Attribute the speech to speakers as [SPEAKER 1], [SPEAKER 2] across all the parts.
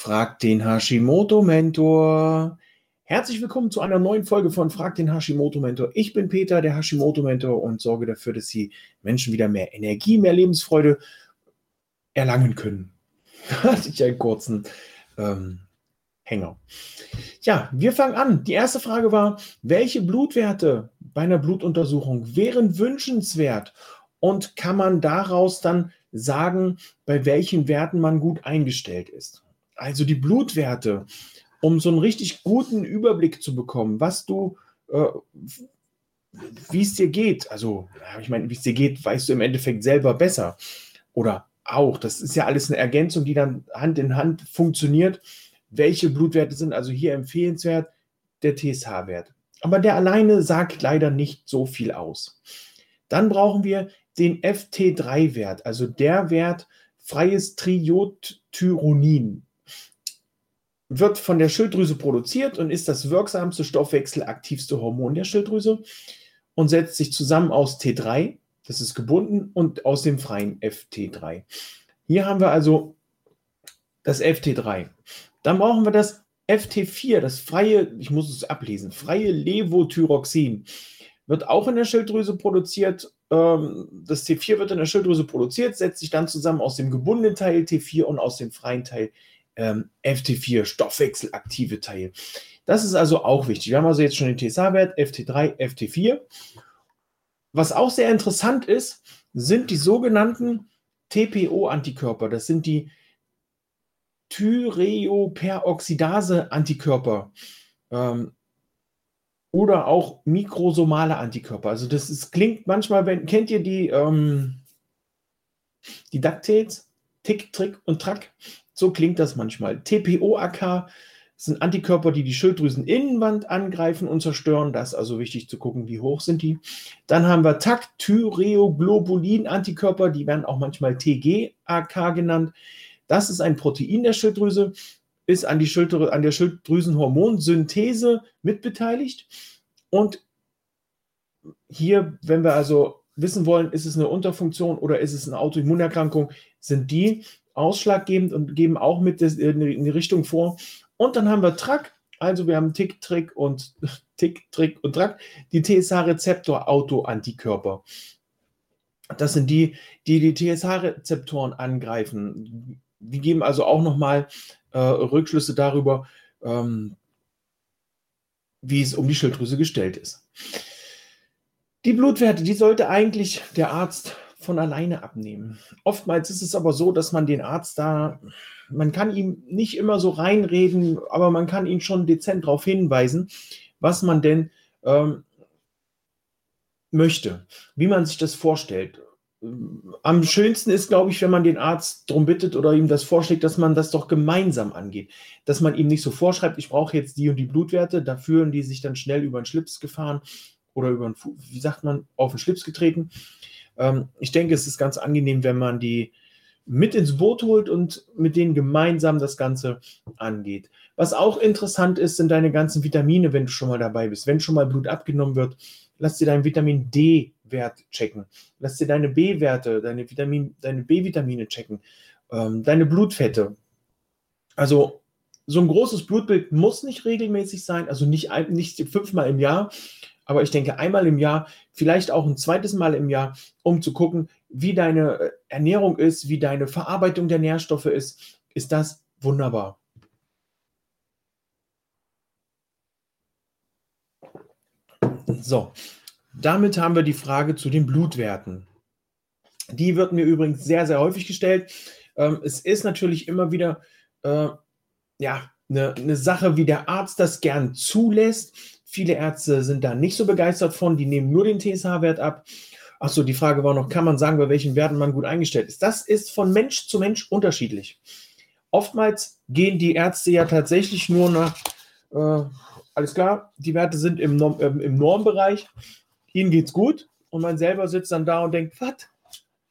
[SPEAKER 1] Frag den Hashimoto-Mentor. Herzlich willkommen zu einer neuen Folge von Frag den Hashimoto-Mentor. Ich bin Peter, der Hashimoto-Mentor und sorge dafür, dass die Menschen wieder mehr Energie, mehr Lebensfreude erlangen können. Da hatte ich einen kurzen ähm, Hänger. Ja, wir fangen an. Die erste Frage war, welche Blutwerte bei einer Blutuntersuchung wären wünschenswert und kann man daraus dann sagen, bei welchen Werten man gut eingestellt ist? Also die Blutwerte, um so einen richtig guten Überblick zu bekommen, was du, äh, wie es dir geht. Also, ich meine, wie es dir geht, weißt du im Endeffekt selber besser. Oder auch, das ist ja alles eine Ergänzung, die dann Hand in Hand funktioniert. Welche Blutwerte sind also hier empfehlenswert? Der TSH-Wert. Aber der alleine sagt leider nicht so viel aus. Dann brauchen wir den FT3-Wert, also der Wert freies Triodtyronin wird von der Schilddrüse produziert und ist das wirksamste stoffwechselaktivste Hormon der Schilddrüse und setzt sich zusammen aus T3, das ist gebunden, und aus dem freien FT3. Hier haben wir also das FT3. Dann brauchen wir das FT4, das freie, ich muss es ablesen, freie Levothyroxin. Wird auch in der Schilddrüse produziert. Ähm, das T4 wird in der Schilddrüse produziert, setzt sich dann zusammen aus dem gebundenen Teil T4 und aus dem freien Teil ähm, FT4, stoffwechselaktive Teil. Das ist also auch wichtig. Wir haben also jetzt schon den TSH-Wert, FT3, FT4. Was auch sehr interessant ist, sind die sogenannten TPO-Antikörper. Das sind die Thyreoperoxidase-Antikörper ähm, oder auch mikrosomale Antikörper. Also das ist, klingt manchmal, wenn, kennt ihr die, ähm, die DuckTales, Tick, Trick und Track? So klingt das manchmal. TPO-AK sind Antikörper, die die Schilddrüseninnenwand angreifen und zerstören. Das ist also wichtig zu gucken, wie hoch sind die. Dann haben wir Tactyreoglobulin-Antikörper, die werden auch manchmal TG-AK genannt. Das ist ein Protein der Schilddrüse, ist an, die Schilddrü an der Schilddrüsenhormonsynthese mitbeteiligt. Und hier, wenn wir also wissen wollen, ist es eine Unterfunktion oder ist es eine Autoimmunerkrankung, sind die ausschlaggebend und geben auch mit in die Richtung vor. Und dann haben wir Track, also wir haben Tick, Trick und Tick, Trick und Track, die TSH-Rezeptor-Autoantikörper. Das sind die, die die TSH-Rezeptoren angreifen. Die geben also auch nochmal äh, Rückschlüsse darüber, ähm, wie es um die Schilddrüse gestellt ist. Die Blutwerte, die sollte eigentlich der Arzt von alleine abnehmen. Oftmals ist es aber so, dass man den Arzt da, man kann ihm nicht immer so reinreden, aber man kann ihn schon dezent darauf hinweisen, was man denn ähm, möchte, wie man sich das vorstellt. Am schönsten ist, glaube ich, wenn man den Arzt darum bittet oder ihm das vorschlägt, dass man das doch gemeinsam angeht. Dass man ihm nicht so vorschreibt, ich brauche jetzt die und die Blutwerte, da fühlen die sich dann schnell über den Schlips gefahren oder über den, wie sagt man, auf den Schlips getreten ähm, ich denke, es ist ganz angenehm, wenn man die mit ins Boot holt und mit denen gemeinsam das Ganze angeht. Was auch interessant ist, sind deine ganzen Vitamine, wenn du schon mal dabei bist. Wenn schon mal Blut abgenommen wird, lass dir deinen Vitamin D-Wert checken. Lass dir deine B-Werte, deine, Vitamin, deine B-Vitamine checken. Ähm, deine Blutfette. Also so ein großes Blutbild muss nicht regelmäßig sein, also nicht, nicht fünfmal im Jahr, aber ich denke einmal im Jahr, vielleicht auch ein zweites Mal im Jahr, um zu gucken, wie deine äh, Ernährung ist, wie deine Verarbeitung der Nährstoffe ist, ist das wunderbar. So, damit haben wir die Frage zu den Blutwerten. Die wird mir übrigens sehr, sehr häufig gestellt. Ähm, es ist natürlich immer wieder äh, ja, eine, eine Sache, wie der Arzt das gern zulässt. Viele Ärzte sind da nicht so begeistert von, die nehmen nur den TSH-Wert ab. Achso, die Frage war noch, kann man sagen, bei welchen Werten man gut eingestellt ist? Das ist von Mensch zu Mensch unterschiedlich. Oftmals gehen die Ärzte ja tatsächlich nur nach, äh, alles klar, die Werte sind im, Norm, äh, im Normbereich, ihnen geht's gut und man selber sitzt dann da und denkt, was?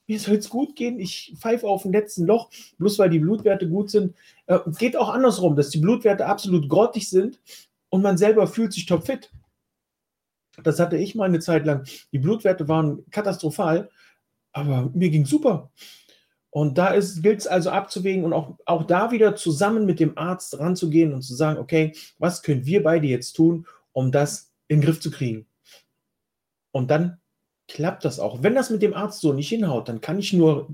[SPEAKER 1] Mir soll es gut gehen, ich pfeife auf dem letzten Loch, bloß weil die Blutwerte gut sind. Äh, geht auch andersrum, dass die Blutwerte absolut grottig sind und man selber fühlt sich topfit. Das hatte ich mal eine Zeit lang. Die Blutwerte waren katastrophal, aber mir ging super. Und da gilt es also abzuwägen und auch, auch da wieder zusammen mit dem Arzt ranzugehen und zu sagen, okay, was können wir beide jetzt tun, um das in den Griff zu kriegen? Und dann klappt das auch. Wenn das mit dem Arzt so nicht hinhaut, dann kann ich nur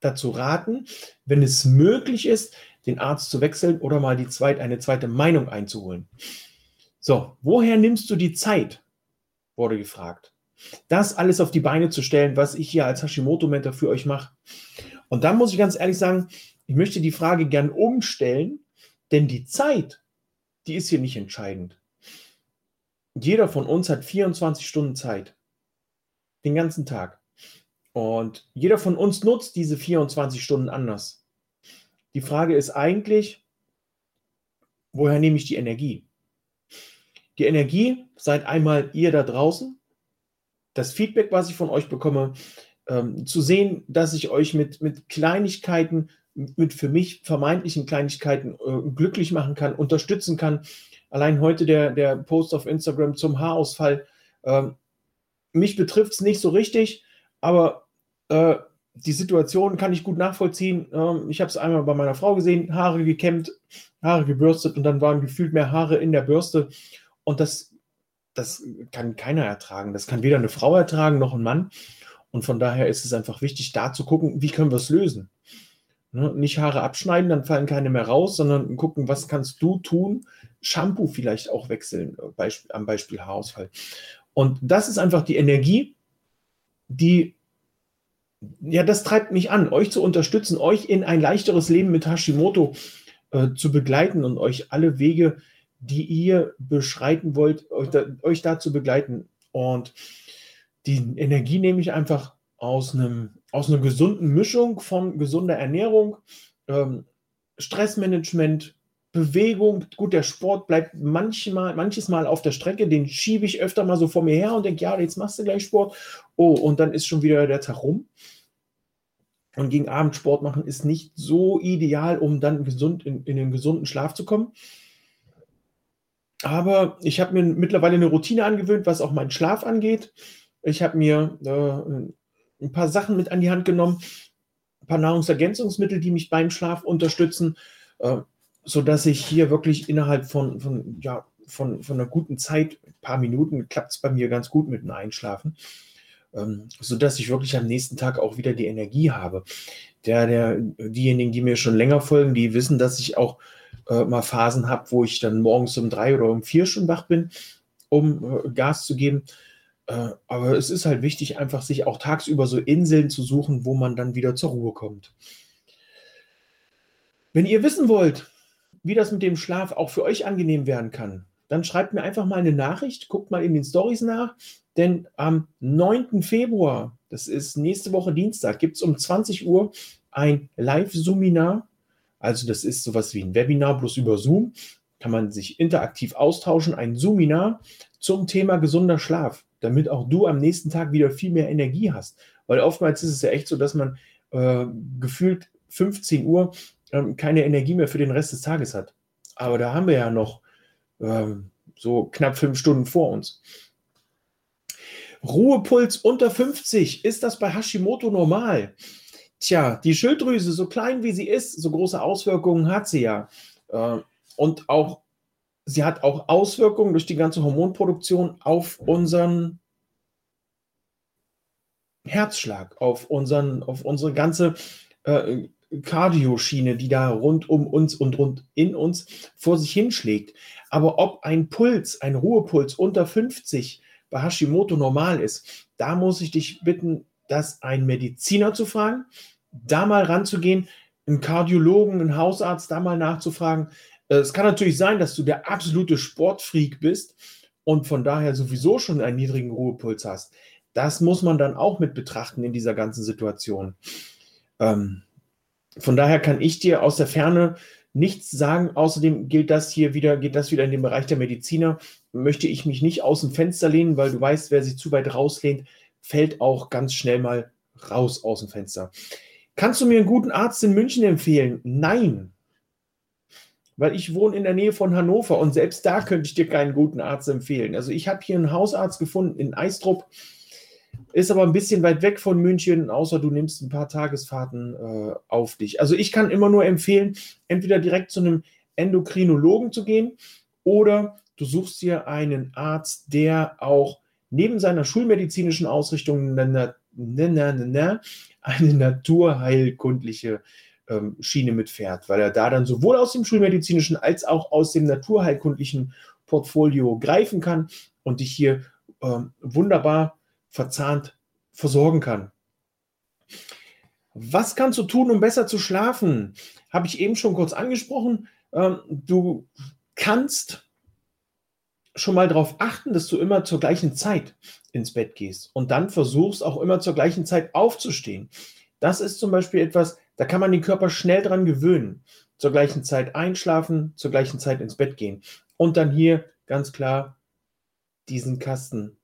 [SPEAKER 1] dazu raten, wenn es möglich ist, den Arzt zu wechseln oder mal die zweit, eine zweite Meinung einzuholen. So, woher nimmst du die Zeit? wurde gefragt. Das alles auf die Beine zu stellen, was ich hier als Hashimoto-Mentor für euch mache. Und dann muss ich ganz ehrlich sagen, ich möchte die Frage gern umstellen, denn die Zeit, die ist hier nicht entscheidend. Jeder von uns hat 24 Stunden Zeit. Den ganzen Tag. Und jeder von uns nutzt diese 24 Stunden anders. Die Frage ist eigentlich, woher nehme ich die Energie? Die Energie seid einmal ihr da draußen, das Feedback, was ich von euch bekomme, ähm, zu sehen, dass ich euch mit, mit Kleinigkeiten, mit für mich vermeintlichen Kleinigkeiten äh, glücklich machen kann, unterstützen kann. Allein heute der, der Post auf Instagram zum Haarausfall. Ähm, mich betrifft es nicht so richtig, aber äh, die Situation kann ich gut nachvollziehen. Ähm, ich habe es einmal bei meiner Frau gesehen, Haare gekämmt, Haare gebürstet und dann waren gefühlt mehr Haare in der Bürste. Und das, das kann keiner ertragen. Das kann weder eine Frau ertragen noch ein Mann. Und von daher ist es einfach wichtig, da zu gucken, wie können wir es lösen. Ne? Nicht Haare abschneiden, dann fallen keine mehr raus, sondern gucken, was kannst du tun? Shampoo vielleicht auch wechseln, äh, Beispiel, am Beispiel Haarausfall. Und das ist einfach die Energie, die, ja, das treibt mich an, euch zu unterstützen, euch in ein leichteres Leben mit Hashimoto äh, zu begleiten und euch alle Wege, die ihr beschreiten wollt, euch, da, euch dazu begleiten. Und die Energie nehme ich einfach aus, einem, aus einer gesunden Mischung von gesunder Ernährung, ähm, Stressmanagement, Bewegung. Gut, der Sport bleibt manchmal, manches Mal auf der Strecke, den schiebe ich öfter mal so vor mir her und denke, ja, jetzt machst du gleich Sport. Oh, und dann ist schon wieder der Tag rum. Und gegen Abend Sport machen ist nicht so ideal, um dann gesund in, in den gesunden Schlaf zu kommen. Aber ich habe mir mittlerweile eine Routine angewöhnt, was auch meinen Schlaf angeht. Ich habe mir äh, ein paar Sachen mit an die Hand genommen, ein paar Nahrungsergänzungsmittel, die mich beim Schlaf unterstützen, äh, sodass ich hier wirklich innerhalb von, von, ja, von, von einer guten Zeit, ein paar Minuten, klappt es bei mir ganz gut mit dem Einschlafen, ähm, sodass ich wirklich am nächsten Tag auch wieder die Energie habe. Der, der, diejenigen, die mir schon länger folgen, die wissen, dass ich auch äh, mal Phasen habe, wo ich dann morgens um drei oder um vier schon wach bin, um äh, Gas zu geben. Äh, aber es ist halt wichtig, einfach sich auch tagsüber so Inseln zu suchen, wo man dann wieder zur Ruhe kommt. Wenn ihr wissen wollt, wie das mit dem Schlaf auch für euch angenehm werden kann, dann schreibt mir einfach mal eine Nachricht, guckt mal in den Stories nach, denn am 9. Februar, das ist nächste Woche Dienstag, gibt es um 20 Uhr ein Live-Seminar also das ist sowas wie ein Webinar bloß über Zoom. Kann man sich interaktiv austauschen, ein Zoominar zum Thema gesunder Schlaf, damit auch du am nächsten Tag wieder viel mehr Energie hast. Weil oftmals ist es ja echt so, dass man äh, gefühlt 15 Uhr äh, keine Energie mehr für den Rest des Tages hat. Aber da haben wir ja noch äh, so knapp fünf Stunden vor uns. Ruhepuls unter 50, ist das bei Hashimoto normal? Tja, die Schilddrüse, so klein wie sie ist, so große Auswirkungen hat sie ja. Äh, und auch, sie hat auch Auswirkungen durch die ganze Hormonproduktion auf unseren Herzschlag, auf, unseren, auf unsere ganze äh, Cardioschiene, die da rund um uns und rund in uns vor sich hinschlägt. Aber ob ein Puls, ein Ruhepuls unter 50 bei Hashimoto normal ist, da muss ich dich bitten, das einen Mediziner zu fragen, da mal ranzugehen, einen Kardiologen, einen Hausarzt, da mal nachzufragen. Äh, es kann natürlich sein, dass du der absolute Sportfreak bist und von daher sowieso schon einen niedrigen Ruhepuls hast. Das muss man dann auch mit betrachten in dieser ganzen Situation. Ähm, von daher kann ich dir aus der Ferne nichts sagen. Außerdem gilt das hier wieder, geht das wieder in den Bereich der Mediziner. Möchte ich mich nicht aus dem Fenster lehnen, weil du weißt, wer sich zu weit rauslehnt, fällt auch ganz schnell mal raus aus dem Fenster. Kannst du mir einen guten Arzt in München empfehlen? Nein. Weil ich wohne in der Nähe von Hannover und selbst da könnte ich dir keinen guten Arzt empfehlen. Also ich habe hier einen Hausarzt gefunden in Eistrup ist aber ein bisschen weit weg von München, außer du nimmst ein paar Tagesfahrten äh, auf dich. Also ich kann immer nur empfehlen, entweder direkt zu einem Endokrinologen zu gehen oder du suchst dir einen Arzt, der auch neben seiner schulmedizinischen Ausrichtung eine, naturheilkundliche ähm, Schiene mitfährt, weil er da dann sowohl aus dem schulmedizinischen als auch aus dem naturheilkundlichen Portfolio greifen kann und dich hier ähm, wunderbar verzahnt versorgen kann. Was kannst du tun, um besser zu schlafen? Habe ich eben schon kurz angesprochen. Ähm, du kannst schon mal darauf achten, dass du immer zur gleichen Zeit ins Bett gehst und dann versuchst auch immer zur gleichen Zeit aufzustehen. Das ist zum Beispiel etwas, da kann man den Körper schnell dran gewöhnen. Zur gleichen Zeit einschlafen, zur gleichen Zeit ins Bett gehen. Und dann hier ganz klar diesen Kasten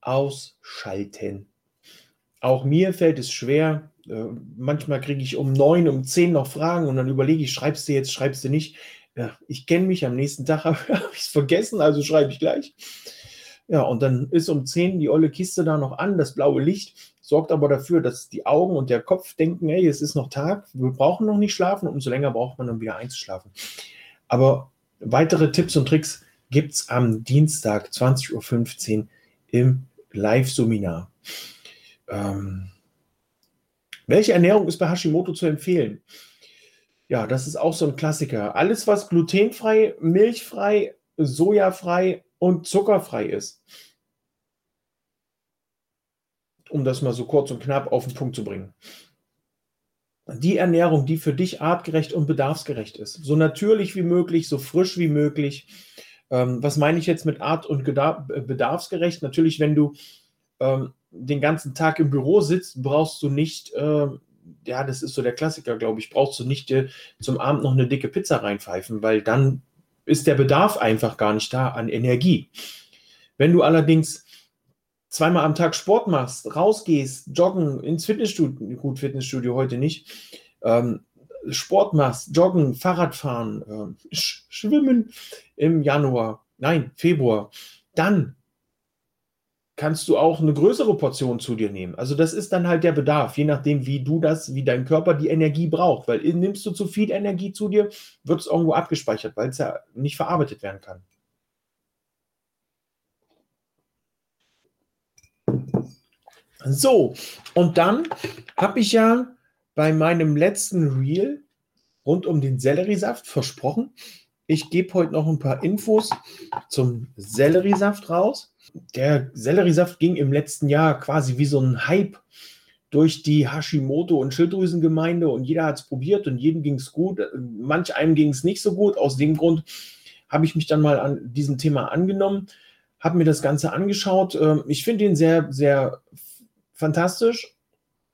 [SPEAKER 1] ausschalten. Auch mir fällt es schwer. Äh, manchmal kriege ich um neun, um zehn noch Fragen und dann überlege ich, schreibst du jetzt, schreibst du nicht. Ja, ich kenne mich, am nächsten Tag habe ich es vergessen, also schreibe ich gleich. Ja, und dann ist um zehn die olle Kiste da noch an, das blaue Licht sorgt aber dafür, dass die Augen und der Kopf denken, hey, es ist noch Tag, wir brauchen noch nicht schlafen, umso länger braucht man, um wieder einzuschlafen. Aber weitere Tipps und Tricks gibt es am Dienstag 20.15 Uhr im Live-Seminar. Ähm, welche Ernährung ist bei Hashimoto zu empfehlen? Ja, das ist auch so ein Klassiker. Alles, was glutenfrei, milchfrei, sojafrei und zuckerfrei ist. Um das mal so kurz und knapp auf den Punkt zu bringen. Die Ernährung, die für dich artgerecht und bedarfsgerecht ist. So natürlich wie möglich, so frisch wie möglich. Ähm, was meine ich jetzt mit art- und bedarfsgerecht? Natürlich, wenn du ähm, den ganzen Tag im Büro sitzt, brauchst du nicht, äh, ja, das ist so der Klassiker, glaube ich, brauchst du nicht äh, zum Abend noch eine dicke Pizza reinpfeifen, weil dann ist der Bedarf einfach gar nicht da an Energie. Wenn du allerdings zweimal am Tag Sport machst, rausgehst, joggen, ins Fitnessstudio, gut, Fitnessstudio heute nicht, ähm, Sport machst, joggen, Fahrradfahren, äh, schwimmen im Januar, nein, Februar, dann kannst du auch eine größere Portion zu dir nehmen. Also das ist dann halt der Bedarf, je nachdem, wie du das, wie dein Körper die Energie braucht. Weil nimmst du zu viel Energie zu dir, wird es irgendwo abgespeichert, weil es ja nicht verarbeitet werden kann. So, und dann habe ich ja bei meinem letzten Reel rund um den Selleriesaft versprochen, ich gebe heute noch ein paar Infos zum Selleriesaft raus der Selleriesaft ging im letzten Jahr quasi wie so ein Hype durch die Hashimoto- und Schilddrüsengemeinde und jeder hat es probiert und jedem ging es gut. Manch einem ging es nicht so gut. Aus dem Grund habe ich mich dann mal an diesem Thema angenommen, habe mir das Ganze angeschaut. Ähm, ich finde ihn sehr, sehr fantastisch.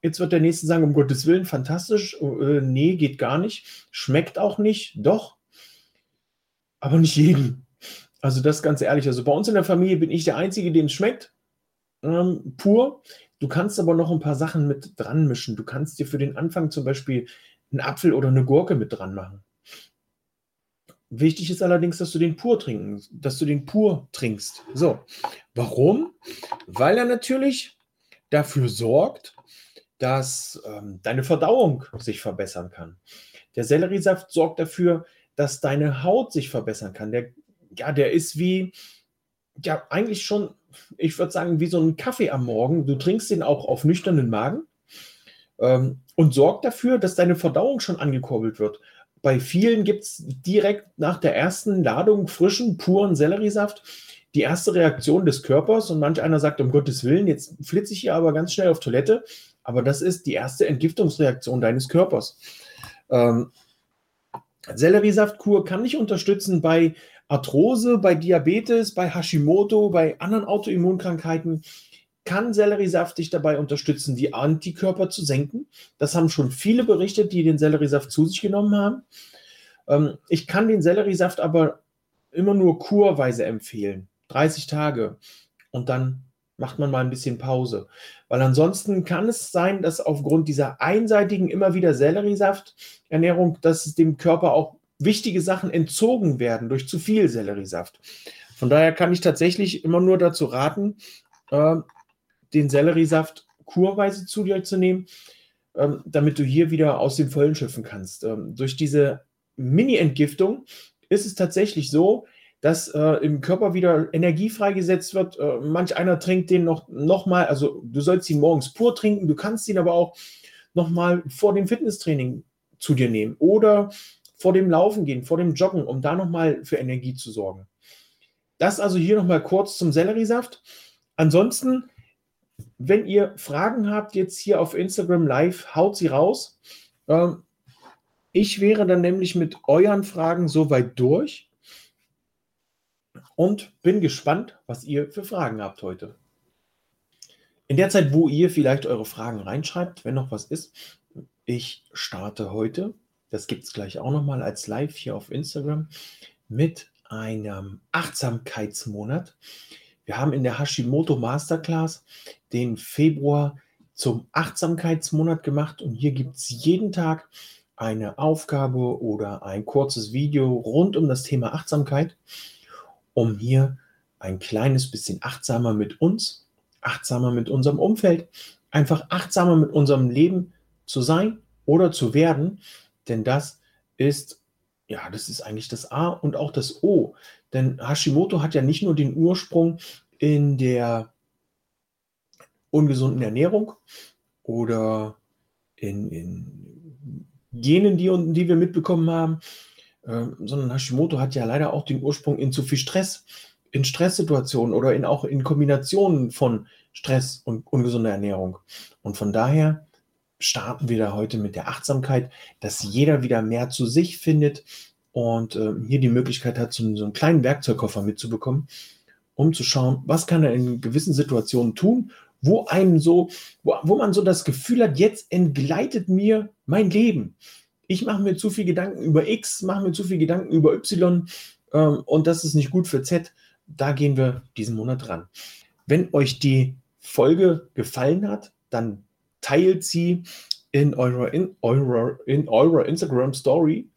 [SPEAKER 1] Jetzt wird der Nächste sagen, um Gottes Willen, fantastisch. Äh, nee, geht gar nicht. Schmeckt auch nicht. Doch. Aber nicht jedem. Also das ganz ehrlich. Also bei uns in der Familie bin ich der Einzige, dem es schmeckt. Ähm, pur. Du kannst aber noch ein paar Sachen mit dran mischen. Du kannst dir für den Anfang zum Beispiel einen Apfel oder eine Gurke mit dran machen. Wichtig ist allerdings, dass du den pur trinken, dass du den pur trinkst. So, warum? Weil er natürlich dafür sorgt, dass ähm, deine Verdauung sich verbessern kann. Der Selleriesaft sorgt dafür, dass deine Haut sich verbessern kann. Der ja, der ist wie, ja, eigentlich schon, ich würde sagen, wie so ein Kaffee am Morgen. Du trinkst den auch auf nüchternen Magen ähm, und sorgt dafür, dass deine Verdauung schon angekurbelt wird. Bei vielen gibt es direkt nach der ersten Ladung frischen, puren Selleriesaft die erste Reaktion des Körpers und manch einer sagt, um Gottes Willen, jetzt flitze ich hier aber ganz schnell auf Toilette. Aber das ist die erste Entgiftungsreaktion deines Körpers. Ähm, Selleriesaftkur kann dich unterstützen bei Arthrose, bei Diabetes, bei Hashimoto, bei anderen Autoimmunkrankheiten. kann Selleriesaft dich dabei unterstützen, die Antikörper zu senken. Das haben schon viele berichtet, die den Selleriesaft zu sich genommen haben. Ähm, ich kann den Selleriesaft aber immer nur kurweise empfehlen. 30 Tage. Und dann macht man mal ein bisschen Pause. Weil ansonsten kann es sein, dass aufgrund dieser einseitigen immer wieder Selleriesaft-Ernährung, dass es dem Körper auch wichtige Sachen entzogen werden durch zu viel Selleriesaft. Von daher kann ich tatsächlich immer nur dazu raten, äh, den Selleriesaft kurweise zu dir zu nehmen, äh, damit du hier wieder aus dem Vollen schöpfen kannst. Ähm, durch diese Mini-Entgiftung ist es tatsächlich so, dass äh, im Körper wieder Energie freigesetzt wird. Äh, manch einer trinkt den noch, noch mal, also du sollst ihn morgens pur trinken, du kannst ihn aber auch noch mal vor dem Fitnesstraining zu dir nehmen oder vor dem Laufen gehen, vor dem Joggen, um da noch mal für Energie zu sorgen. Das also hier noch mal kurz zum Selleriesaft. Ansonsten, wenn ihr Fragen habt jetzt hier auf Instagram Live, haut sie raus. Ähm, ich wäre dann nämlich mit euren Fragen soweit durch und bin gespannt, was ihr für Fragen habt heute. In der Zeit, wo ihr vielleicht eure Fragen reinschreibt, wenn noch was ist, ich starte heute, das gibt es gleich auch nochmal als Live hier auf Instagram, mit einem Achtsamkeitsmonat. Wir haben in der Hashimoto Masterclass den Februar zum Achtsamkeitsmonat gemacht und hier gibt es jeden Tag eine Aufgabe oder ein kurzes Video rund um das Thema Achtsamkeit um hier ein kleines bisschen achtsamer mit uns, achtsamer mit unserem Umfeld, einfach achtsamer mit unserem Leben zu sein oder zu werden, denn das ist, ja, das ist eigentlich das A und auch das O. Denn Hashimoto hat ja nicht nur den Ursprung in der ungesunden Ernährung oder in, in Genen, die, die wir mitbekommen haben, ähm, sondern Hashimoto hat ja leider auch den Ursprung in zu viel Stress, in Stresssituationen oder in, auch in Kombinationen von Stress und ungesunder Ernährung. Und von daher starten wir da heute mit der Achtsamkeit, dass jeder wieder mehr zu sich findet und äh, hier die Möglichkeit hat, so, so einen kleinen Werkzeugkoffer mitzubekommen, um zu schauen, was kann er in gewissen Situationen tun, wo einem so, wo, wo man so das Gefühl hat, jetzt entgleitet mir mein Leben ich mache mir zu viel Gedanken über X, mache mir zu viel Gedanken über Y ähm, und das ist nicht gut für Z. Da gehen wir diesen Monat ran. Wenn euch die Folge gefallen hat, dann teilt sie in eurer, in eurer, in eurer Instagram Story.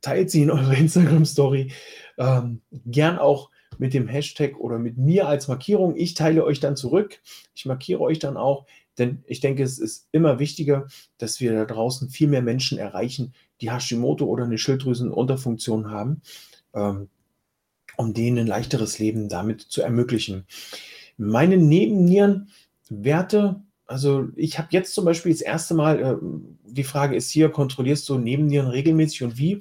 [SPEAKER 1] Teilt sie in eurer Instagram Story. Ähm, gern auch mit dem Hashtag oder mit mir als Markierung. Ich teile euch dann zurück. Ich markiere euch dann auch. Denn ich denke, es ist immer wichtiger, dass wir da draußen viel mehr Menschen erreichen, die Hashimoto oder eine Schilddrüsenunterfunktion haben, ähm, um denen ein leichteres Leben damit zu ermöglichen. Meine Nebennierenwerte, also ich habe jetzt zum Beispiel das erste Mal, äh, die Frage ist hier, kontrollierst du Nebennieren regelmäßig und wie?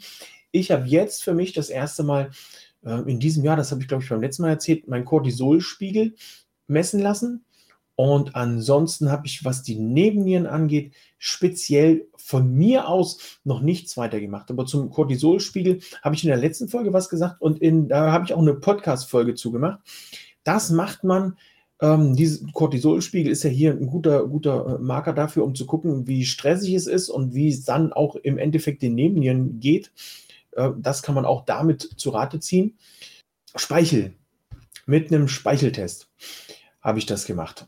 [SPEAKER 1] Ich habe jetzt für mich das erste Mal äh, in diesem Jahr, das habe ich glaube ich beim letzten Mal erzählt, meinen Cortisolspiegel messen lassen und ansonsten habe ich, was die Nebennieren angeht, speziell von mir aus noch nichts weiter gemacht. Aber zum Cortisolspiegel habe ich in der letzten Folge was gesagt und in, da habe ich auch eine Podcast-Folge zugemacht. Das macht man. Ähm, dieser Cortisolspiegel ist ja hier ein guter, guter äh, Marker dafür, um zu gucken, wie stressig es ist und wie es dann auch im Endeffekt den Nebennieren geht. Äh, das kann man auch damit zu Rate ziehen. Speichel. Mit einem Speicheltest habe ich das gemacht.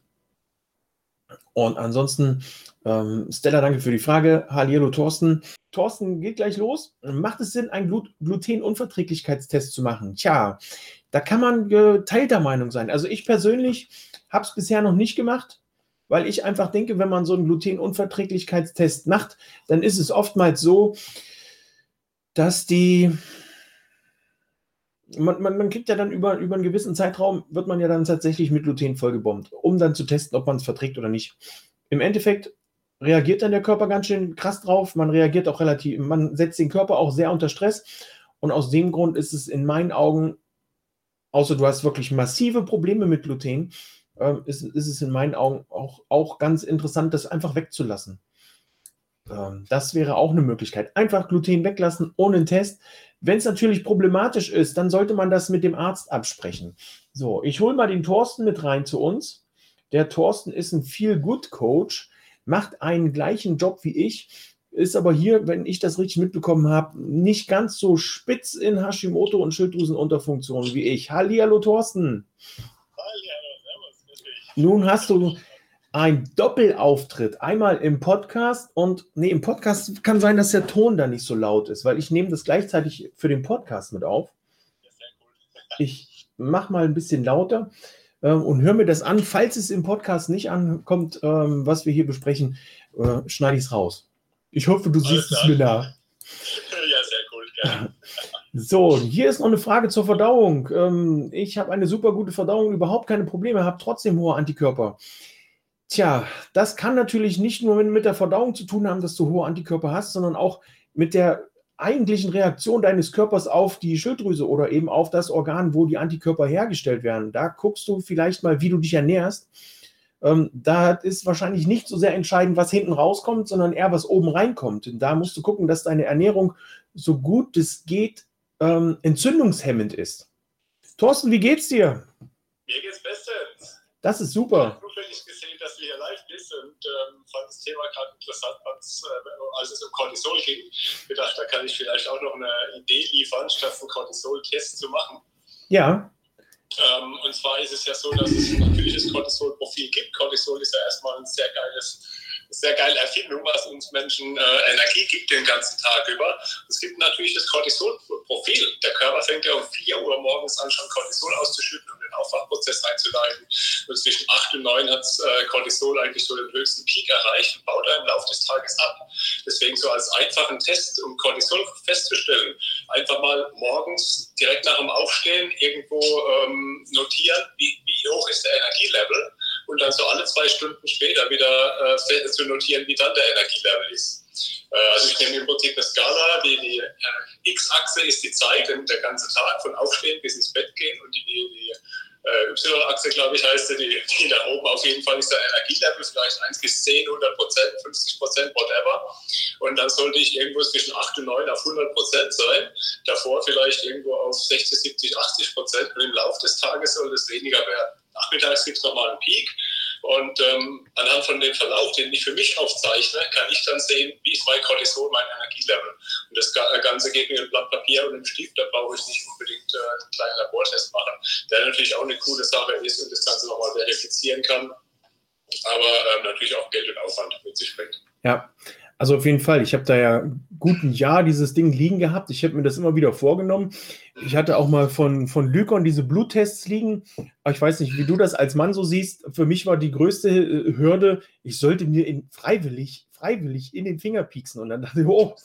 [SPEAKER 1] Und ansonsten, ähm, Stella, danke für die Frage. Hallo, Thorsten. Thorsten, geht gleich los. Macht es Sinn, einen Glut Glutenunverträglichkeitstest zu machen? Tja, da kann man geteilter Meinung sein. Also ich persönlich habe es bisher noch nicht gemacht, weil ich einfach denke, wenn man so einen Glutenunverträglichkeitstest macht, dann ist es oftmals so, dass die man, man, man kriegt ja dann über, über einen gewissen Zeitraum, wird man ja dann tatsächlich mit Gluten vollgebombt, um dann zu testen, ob man es verträgt oder nicht. Im Endeffekt reagiert dann der Körper ganz schön krass drauf. Man reagiert auch relativ, man setzt den Körper auch sehr unter Stress. Und aus dem Grund ist es in meinen Augen, außer du hast wirklich massive Probleme mit Gluten, äh, ist, ist es in meinen Augen auch, auch ganz interessant, das einfach wegzulassen. Ähm, das wäre auch eine Möglichkeit. Einfach Gluten weglassen ohne einen Test. Wenn es natürlich problematisch ist, dann sollte man das mit dem Arzt absprechen. So, ich hole mal den Thorsten mit rein zu uns. Der Thorsten ist ein Feel-Good-Coach, macht einen gleichen Job wie ich, ist aber hier, wenn ich das richtig mitbekommen habe, nicht ganz so spitz in Hashimoto und Schilddrüsenunterfunktion wie ich. Hallihallo, Thorsten. Hallihallo, servus. Nun hast du ein Doppelauftritt. Einmal im Podcast und, nee, im Podcast kann sein, dass der Ton da nicht so laut ist, weil ich nehme das gleichzeitig für den Podcast mit auf. Ich mache mal ein bisschen lauter äh, und höre mir das an. Falls es im Podcast nicht ankommt, äh, was wir hier besprechen, äh, schneide ich es raus. Ich hoffe, du siehst es mir da. Ja, sehr cool. Gerne. So, hier ist noch eine Frage zur Verdauung. Ähm, ich habe eine super gute Verdauung, überhaupt keine Probleme, habe trotzdem hohe Antikörper. Tja, das kann natürlich nicht nur mit der Verdauung zu tun haben, dass du hohe Antikörper hast, sondern auch mit der eigentlichen Reaktion deines Körpers auf die Schilddrüse oder eben auf das Organ, wo die Antikörper hergestellt werden. Da guckst du vielleicht mal, wie du dich ernährst. Ähm, da ist wahrscheinlich nicht so sehr entscheidend, was hinten rauskommt, sondern eher, was oben reinkommt. Und da musst du gucken, dass deine Ernährung so gut es geht ähm, entzündungshemmend ist. Thorsten, wie geht's dir?
[SPEAKER 2] Mir geht's bestens.
[SPEAKER 1] Das ist super.
[SPEAKER 2] Ich zufällig gesehen, bist und ähm, fand das Thema gerade interessant, äh, als es um Cortisol ging. Ich dachte, da kann ich vielleicht auch noch eine Idee liefern, statt einen Cortisol-Test zu machen.
[SPEAKER 1] Ja.
[SPEAKER 2] Ähm, und zwar ist es ja so, dass es ein natürliches Cortisol-Profil gibt. Cortisol ist ja erstmal ein sehr geiles sehr geile Erfindung, was uns Menschen äh, Energie gibt den ganzen Tag über. Es gibt natürlich das Cortisol-Profil. Der Körper fängt ja um 4 Uhr morgens an, schon Cortisol auszuschütten, um den Aufwachprozess einzuleiten. Und zwischen 8 und 9 hat äh, Cortisol eigentlich so den höchsten Peak erreicht und baut dann im Laufe des Tages ab. Deswegen so als einfachen Test, um Cortisol festzustellen, einfach mal morgens direkt nach dem Aufstehen irgendwo ähm, notieren, wie, wie hoch ist der Energielevel und dann so alle zwei Stunden später wieder äh, zu notieren, wie dann der Energielevel ist. Äh, also ich nehme im Prinzip eine Skala, die, die äh, X-Achse ist die Zeit, der ganze Tag von Aufstehen bis ins Bett gehen und die, die äh, Y-Achse, glaube ich, heißt die, die da oben auf jeden Fall ist der Energielevel, vielleicht 1 bis 10, 100 Prozent, 50 Prozent, whatever. Und dann sollte ich irgendwo zwischen 8 und 9 auf 100 Prozent sein. Davor vielleicht irgendwo auf 60, 70, 80 Prozent. Und im Laufe des Tages soll es weniger werden. Nachmittags gibt es nochmal einen Peak. Und ähm, anhand von dem Verlauf, den ich für mich aufzeichne, kann ich dann sehen, wie ist mein Cortisol, mein Energielevel. Und das äh, Ganze geht mit einem Blatt Papier und einem Stift, da brauche ich nicht unbedingt äh, kleinen Labortest machen, der natürlich auch eine coole Sache ist und das Ganze nochmal verifizieren kann, aber ähm, natürlich auch Geld und Aufwand mit sich bringt.
[SPEAKER 1] Ja, also auf jeden Fall. Ich habe da ja gut ein Jahr dieses Ding liegen gehabt. Ich habe mir das immer wieder vorgenommen. Ich hatte auch mal von, von Lykon diese Bluttests liegen. Aber ich weiß nicht, wie du das als Mann so siehst. Für mich war die größte äh, Hürde, ich sollte mir in, freiwillig, freiwillig in den Finger pieksen. Und dann dachte ich, oh,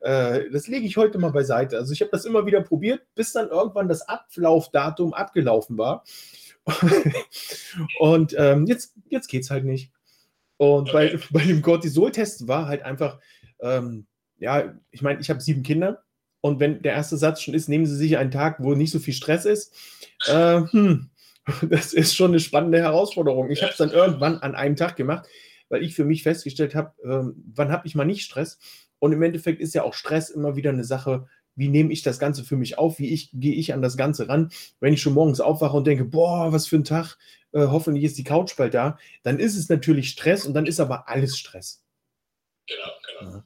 [SPEAKER 1] äh, das lege ich heute mal beiseite. Also ich habe das immer wieder probiert, bis dann irgendwann das Ablaufdatum abgelaufen war. Und ähm, jetzt, jetzt geht es halt nicht. Und okay. bei, bei dem Cortisol-Test war halt einfach, ähm, ja, ich meine, ich habe sieben Kinder und wenn der erste Satz schon ist, nehmen Sie sich einen Tag, wo nicht so viel Stress ist, äh, hm, das ist schon eine spannende Herausforderung. Ich habe es dann irgendwann an einem Tag gemacht, weil ich für mich festgestellt habe, äh, wann habe ich mal nicht Stress? Und im Endeffekt ist ja auch Stress immer wieder eine Sache, wie nehme ich das Ganze für mich auf, wie ich, gehe ich an das Ganze ran. Wenn ich schon morgens aufwache und denke, boah, was für ein Tag, äh, hoffentlich ist die Couch bald da, dann ist es natürlich Stress und dann ist aber alles Stress.
[SPEAKER 2] Genau, genau. Ja.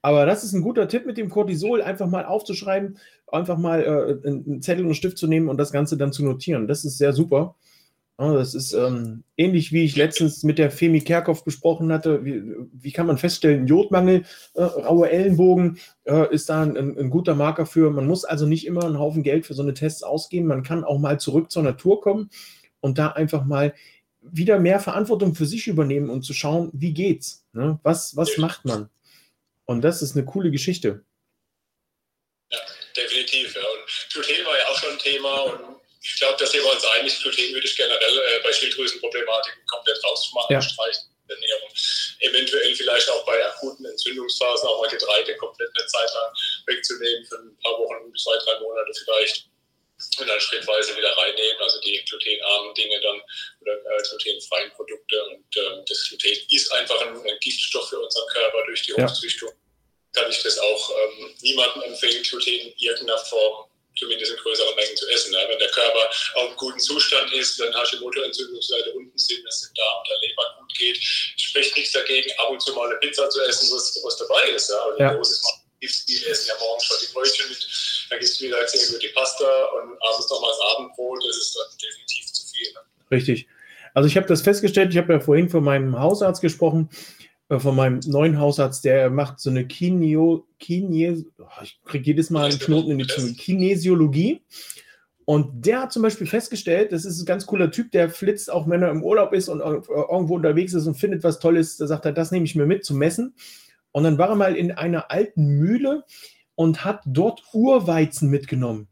[SPEAKER 1] Aber das ist ein guter Tipp mit dem Cortisol, einfach mal aufzuschreiben, einfach mal äh, einen Zettel und einen Stift zu nehmen und das Ganze dann zu notieren. Das ist sehr super. Das ist ähm, ähnlich wie ich letztens mit der Femi Kerkhoff besprochen hatte. Wie, wie kann man feststellen, Jodmangel, äh, raue Ellenbogen äh, ist da ein, ein, guter Marker für. Man muss also nicht immer einen Haufen Geld für so eine Tests ausgeben. Man kann auch mal zurück zur Natur kommen und da einfach mal wieder mehr Verantwortung für sich übernehmen und zu schauen, wie geht's? Ne? Was, was macht man? Und das ist eine coole Geschichte.
[SPEAKER 2] Ja, definitiv. Ja. Und war ja auch schon ein Thema und ich glaube, da sind wir uns einig, Gluten würde ich generell äh, bei Schilddrüsenproblematiken komplett rauszumachen, ja. streichen. Ernährung. Eventuell vielleicht auch bei akuten Entzündungsphasen auch mal Getreide komplett eine Zeit lang wegzunehmen, für ein paar Wochen, zwei, drei Monate vielleicht. Und dann schrittweise wieder reinnehmen, also die glutenarmen Dinge dann oder äh, glutenfreien Produkte. Und ähm, das Gluten ist einfach ein, ein, Giftstoff für unseren Körper durch die Hochzüchtung. Ja. Kann ich das auch ähm, niemandem empfehlen, Gluten in irgendeiner Form zumindest in größeren Mengen zu essen. Ja. Wenn der Körper auf einem guten Zustand ist, wenn Hashimoto-Entzündungswerte unten sind, dass dem Darm der Leber gut geht, spricht nichts dagegen, ab und zu mal eine Pizza zu essen, was, was dabei ist. Ja. Also ja. Macht viele essen ja morgens schon die Brötchen mit, dann gibt es wieder die Pasta und abends nochmal das Abendbrot, das ist dann definitiv zu viel. Ne?
[SPEAKER 1] Richtig. Also ich habe das festgestellt, ich habe ja vorhin von meinem Hausarzt gesprochen, von meinem neuen Hausarzt, der macht so eine Kineo, Kine, oh, ich kriege jedes Mal einen Knoten in die Zunge, Kinesiologie. Und der hat zum Beispiel festgestellt, das ist ein ganz cooler Typ, der flitzt auch, wenn er im Urlaub ist und irgendwo unterwegs ist und findet was Tolles, da sagt er, das nehme ich mir mit zum Messen. Und dann war er mal in einer alten Mühle und hat dort Urweizen mitgenommen.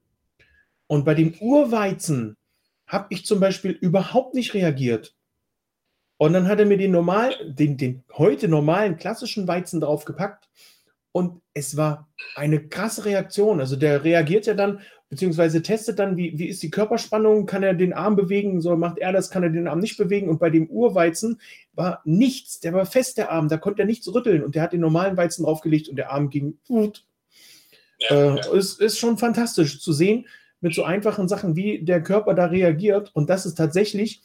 [SPEAKER 1] Und bei dem Urweizen habe ich zum Beispiel überhaupt nicht reagiert. Und dann hat er mir den normal, den, den heute normalen klassischen Weizen draufgepackt. Und es war eine krasse Reaktion. Also der reagiert ja dann, beziehungsweise testet dann, wie, wie ist die Körperspannung, kann er den Arm bewegen, so macht er das, kann er den Arm nicht bewegen. Und bei dem Urweizen war nichts, der war fest, der Arm, da konnte er nichts rütteln. Und der hat den normalen Weizen draufgelegt und der Arm ging gut. Ja, äh, ja. Es ist schon fantastisch zu sehen, mit so einfachen Sachen, wie der Körper da reagiert. Und das ist tatsächlich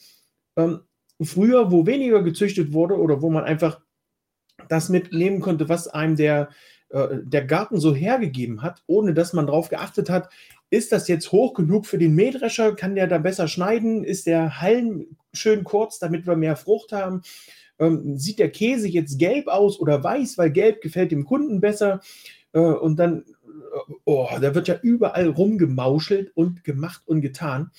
[SPEAKER 1] ähm, früher, wo weniger gezüchtet wurde oder wo man einfach das mitnehmen konnte, was einem der, äh, der Garten so hergegeben hat, ohne dass man darauf geachtet hat, ist das jetzt hoch genug für den Mähdrescher? Kann der da besser schneiden? Ist der Halm schön kurz, damit wir mehr Frucht haben? Ähm, sieht der Käse jetzt gelb aus oder weiß, weil gelb gefällt dem Kunden besser? Äh, und dann, äh, oh, da wird ja überall rumgemauschelt und gemacht und getan.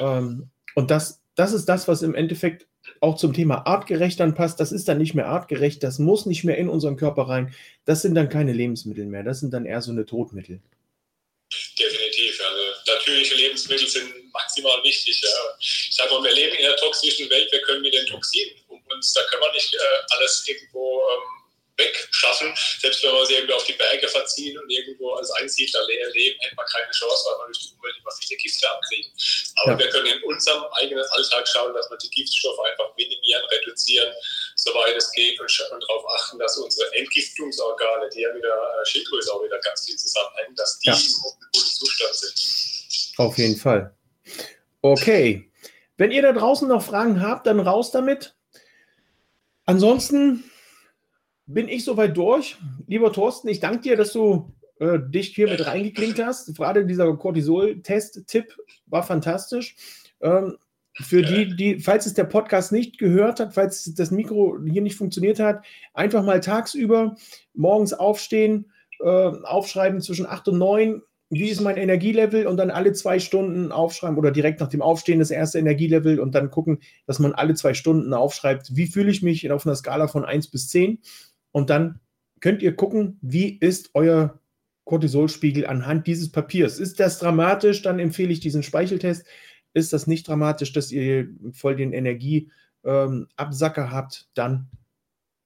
[SPEAKER 1] Ähm, und das das ist das, was im Endeffekt auch zum Thema artgerecht dann passt. Das ist dann nicht mehr artgerecht, das muss nicht mehr in unseren Körper rein. Das sind dann keine Lebensmittel mehr, das sind dann eher so eine Todmittel.
[SPEAKER 2] Definitiv. Also natürliche Lebensmittel sind maximal wichtig. Ja. Ich sage mal, wir leben in einer toxischen Welt, wir können mit den Toxinen um uns, da können wir nicht äh, alles irgendwo ähm, wegschaffen. Selbst wenn wir sie irgendwie auf die Berge verziehen und irgendwo als Einsiedler leben, hätten wir keine Chance, weil wir durch die Umwelt immer viele Gifte abkriegen. Aber ja. wir können in unserem eigenen Alltag schauen, dass wir die Giftstoffe einfach minimieren, reduzieren, soweit es geht und, und darauf achten, dass unsere Entgiftungsorgane, die ja mit der äh, Schildgröße auch wieder ganz viel zusammenhängen, dass die ja. im guten Zustand sind.
[SPEAKER 1] Auf jeden Fall. Okay. Wenn ihr da draußen noch Fragen habt, dann raus damit. Ansonsten bin ich soweit durch. Lieber Thorsten, ich danke dir, dass du äh, dich hier mit reingeklinkt hast. Gerade dieser Cortisol-Test-Tipp war fantastisch. Ähm, für die, die, falls es der Podcast nicht gehört hat, falls das Mikro hier nicht funktioniert hat, einfach mal tagsüber morgens aufstehen, äh, aufschreiben zwischen 8 und 9, wie ist mein Energielevel und dann alle zwei Stunden aufschreiben oder direkt nach dem Aufstehen das erste Energielevel und dann gucken, dass man alle zwei Stunden aufschreibt, wie fühle ich mich auf einer Skala von 1 bis 10 und dann könnt ihr gucken, wie ist euer Cortisolspiegel anhand dieses Papiers. Ist das dramatisch, dann empfehle ich diesen Speicheltest. Ist das nicht dramatisch, dass ihr voll den Energieabsacker ähm, habt, dann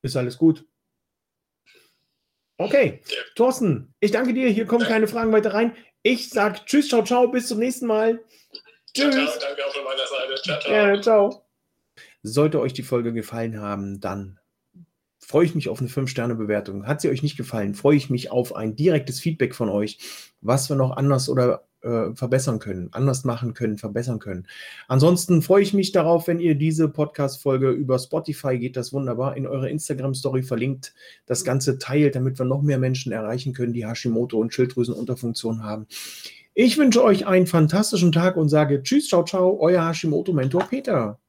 [SPEAKER 1] ist alles gut. Okay, Thorsten, ich danke dir. Hier kommen keine Fragen weiter rein. Ich sage Tschüss, ciao, ciao, bis zum nächsten Mal.
[SPEAKER 2] Tschüss. Ciao, ciao, danke auch von meiner Seite. Ciao, ciao.
[SPEAKER 1] Ja, ciao. Sollte euch die Folge gefallen haben, dann freue ich mich auf eine 5-Sterne-Bewertung. Hat sie euch nicht gefallen, freue ich mich auf ein direktes Feedback von euch, was wir noch anders oder äh, verbessern können, anders machen können, verbessern können. Ansonsten freue ich mich darauf, wenn ihr diese Podcast-Folge über Spotify geht, das wunderbar, in eure Instagram-Story verlinkt, das Ganze teilt, damit wir noch mehr Menschen erreichen können, die Hashimoto und Schilddrüsenunterfunktion haben. Ich wünsche euch einen fantastischen Tag und sage Tschüss, ciao, ciao, euer Hashimoto-Mentor Peter.